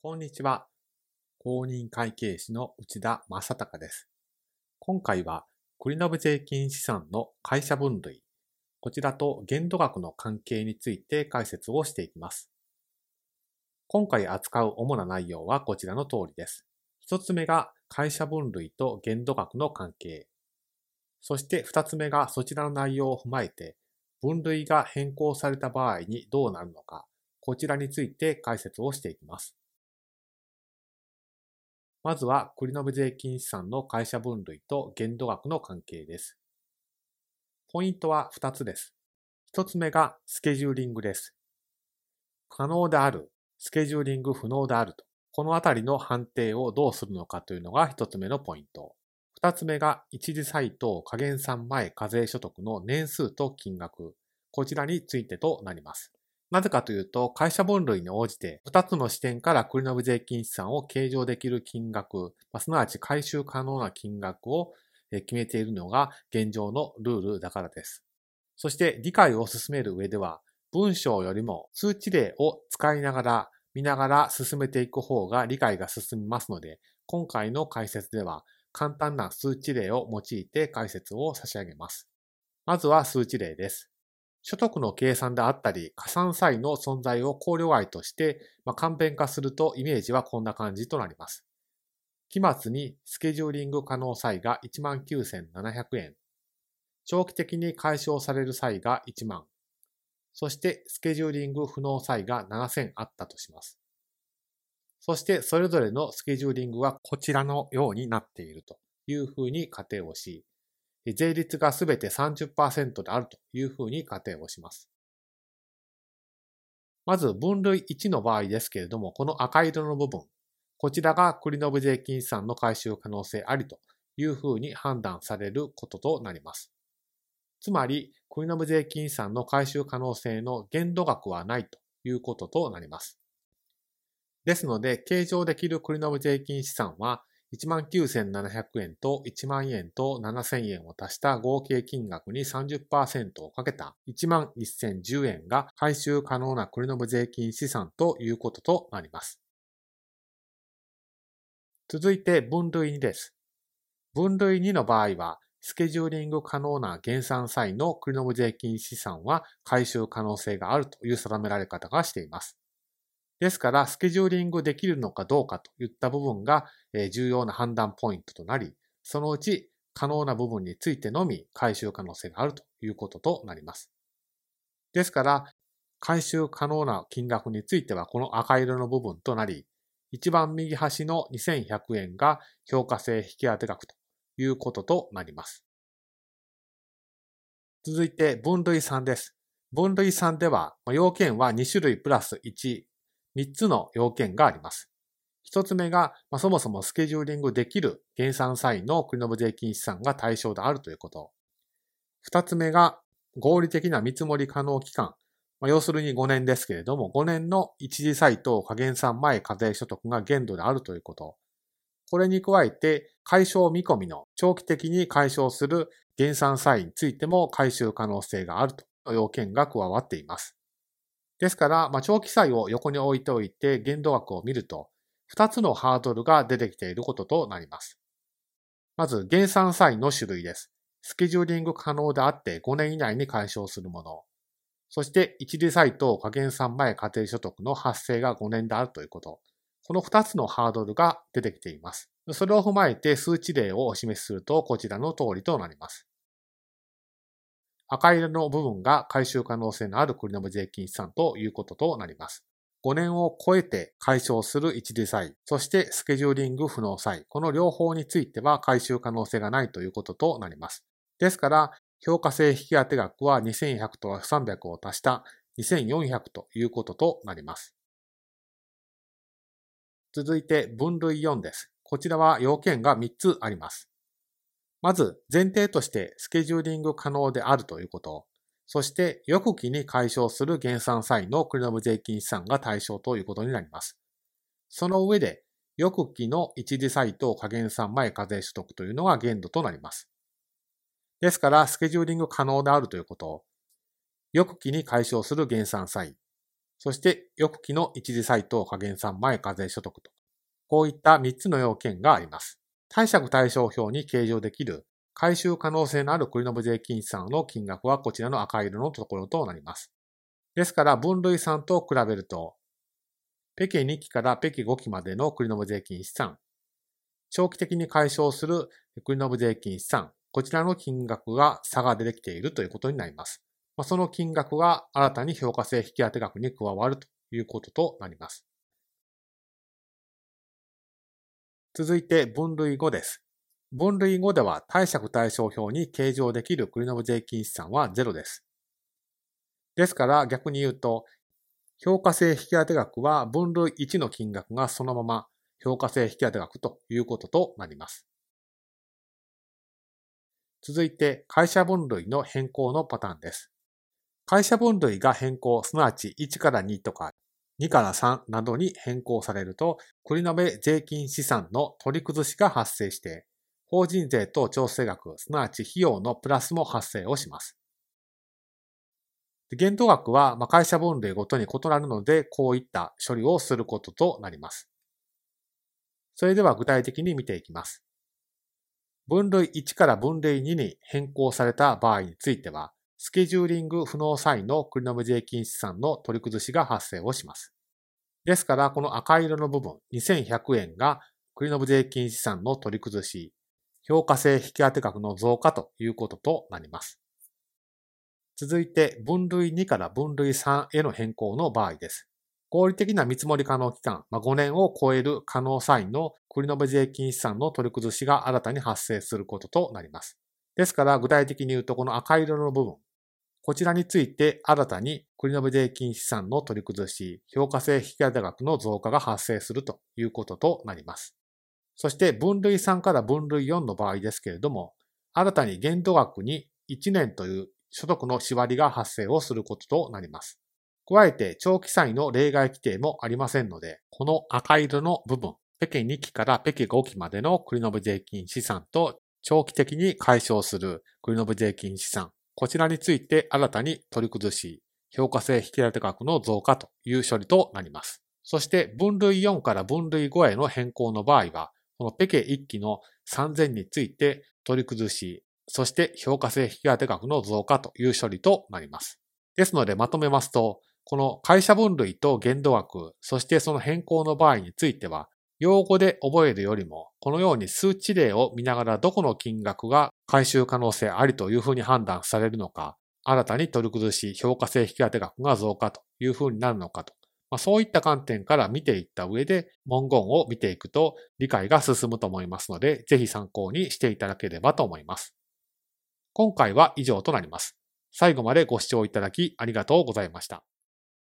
こんにちは。公認会計士の内田正隆です。今回は、繰延税金資産の会社分類、こちらと限度額の関係について解説をしていきます。今回扱う主な内容はこちらの通りです。一つ目が会社分類と限度額の関係。そして二つ目がそちらの内容を踏まえて、分類が変更された場合にどうなるのか、こちらについて解説をしていきます。まずは、繰延税金資産の会社分類と限度額の関係です。ポイントは2つです。1つ目がスケジューリングです。可能である、スケジューリング不能であると。このあたりの判定をどうするのかというのが1つ目のポイント。2つ目が一時サイト加減算前課税所得の年数と金額。こちらについてとなります。なぜかというと、会社分類に応じて、2つの視点から繰延税金資産を計上できる金額、すなわち回収可能な金額を決めているのが現状のルールだからです。そして理解を進める上では、文章よりも数値例を使いながら、見ながら進めていく方が理解が進みますので、今回の解説では簡単な数値例を用いて解説を差し上げます。まずは数値例です。所得の計算であったり、加算際の存在を考慮外として、まあ、簡便化するとイメージはこんな感じとなります。期末にスケジューリング可能際が19,700円。長期的に解消される際が1万。そしてスケジューリング不能際が7000あったとします。そしてそれぞれのスケジューリングはこちらのようになっているというふうに仮定をし、税率がすべて30%であるというふうに仮定をします。まず分類1の場合ですけれども、この赤色の部分、こちらが繰延税金資産の回収可能性ありというふうに判断されることとなります。つまり、繰延税金資産の回収可能性の限度額はないということとなります。ですので、計上できる繰延税金資産は19,700円と1万円と7,000円を足した合計金額に30%をかけた11,010円が回収可能な繰延税金資産ということとなります。続いて分類2です。分類2の場合は、スケジューリング可能な減産際の繰延税金資産は回収可能性があるという定められ方がしています。ですから、スケジューリングできるのかどうかといった部分が重要な判断ポイントとなり、そのうち可能な部分についてのみ回収可能性があるということとなります。ですから、回収可能な金額についてはこの赤色の部分となり、一番右端の2100円が評価性引き当て額ということとなります。続いて分類3です。分類3では、要件は2種類プラス1 3つの要件があります。1つ目が、まあ、そもそもスケジューリングできる減産際の国の税金資産が対象であるということ。2つ目が、合理的な見積もり可能期間。まあ、要するに5年ですけれども、5年の一時債等加減算前課税所得が限度であるということ。これに加えて、解消見込みの長期的に解消する減産債についても回収可能性があるという要件が加わっています。ですから、まあ、長期債を横に置いておいて限度額を見ると、2つのハードルが出てきていることとなります。まず、減産債の種類です。スケジューリング可能であって5年以内に解消するもの。そして、一時債と加減算前家庭所得の発生が5年であるということ。この2つのハードルが出てきています。それを踏まえて数値例をお示しするとこちらの通りとなります。赤色の部分が回収可能性のある繰延税金資産ということとなります。5年を超えて解消する一時債、そしてスケジューリング不能債、この両方については回収可能性がないということとなります。ですから、評価性引き当て額は2100と300を足した2400ということとなります。続いて分類4です。こちらは要件が3つあります。まず前提としてスケジューリング可能であるということ。そして翌期に解消する減産際のクリノム税金資産が対象ということになります。その上で翌期の一時債等加減算前課税取得というのが限度となります。ですから、スケジューリング可能であるということ。翌期に解消する減産債。そして翌期の一時採等加減算前課税所得と。こういった3つの要件があります。貸借対照表に計上できる回収可能性のある繰延税金資産の金額はこちらの赤色のところとなります。ですから分類3と比べると、北京2期から北京5期までの繰延税金資産、長期的に解消する繰延税金資産、こちらの金額が差が出てきているということになります。その金額が新たに評価性引当額に加わるということとなります。続いて分類5です。分類5では貸借対照表に計上できる繰延税金資産は0です。ですから逆に言うと、評価性引当額は分類1の金額がそのまま評価性引当額ということとなります。続いて会社分類の変更のパターンです。会社分類が変更、すなわち1から2とか2から3などに変更されると、繰り延税金資産の取り崩しが発生して、法人税と調整額、すなわち費用のプラスも発生をします。限度額は会社分類ごとに異なるので、こういった処理をすることとなります。それでは具体的に見ていきます。分類1から分類2に変更された場合については、スケジューリング不能際の繰延税金資産の取り崩しが発生をします。ですから、この赤色の部分、2100円が繰延税金資産の取り崩し、評価性引き当て額の増加ということとなります。続いて、分類2から分類3への変更の場合です。合理的な見積もり可能期間、まあ、5年を超える可能際の繰延税金資産の取り崩しが新たに発生することとなります。ですから、具体的に言うと、この赤色の部分、こちらについて新たに繰延税金資産の取り崩し、評価性引き当て額の増加が発生するということとなります。そして分類3から分類4の場合ですけれども、新たに限度額に1年という所得の縛りが発生をすることとなります。加えて長期債の例外規定もありませんので、この赤色の部分、北京2期から北京5期までの繰延税金資産と長期的に解消する繰延税金資産、こちらについて新たに取り崩し、評価性引き立て額の増加という処理となります。そして分類4から分類5への変更の場合は、このペケ1期の3000について取り崩し、そして評価性引き当て額の増加という処理となります。ですのでまとめますと、この会社分類と限度額、そしてその変更の場合については、用語で覚えるよりも、このように数値例を見ながらどこの金額が回収可能性ありというふうに判断されるのか、新たに取り崩し評価性引当額が増加というふうになるのかと、まあ、そういった観点から見ていった上で文言を見ていくと理解が進むと思いますので、ぜひ参考にしていただければと思います。今回は以上となります。最後までご視聴いただきありがとうございました。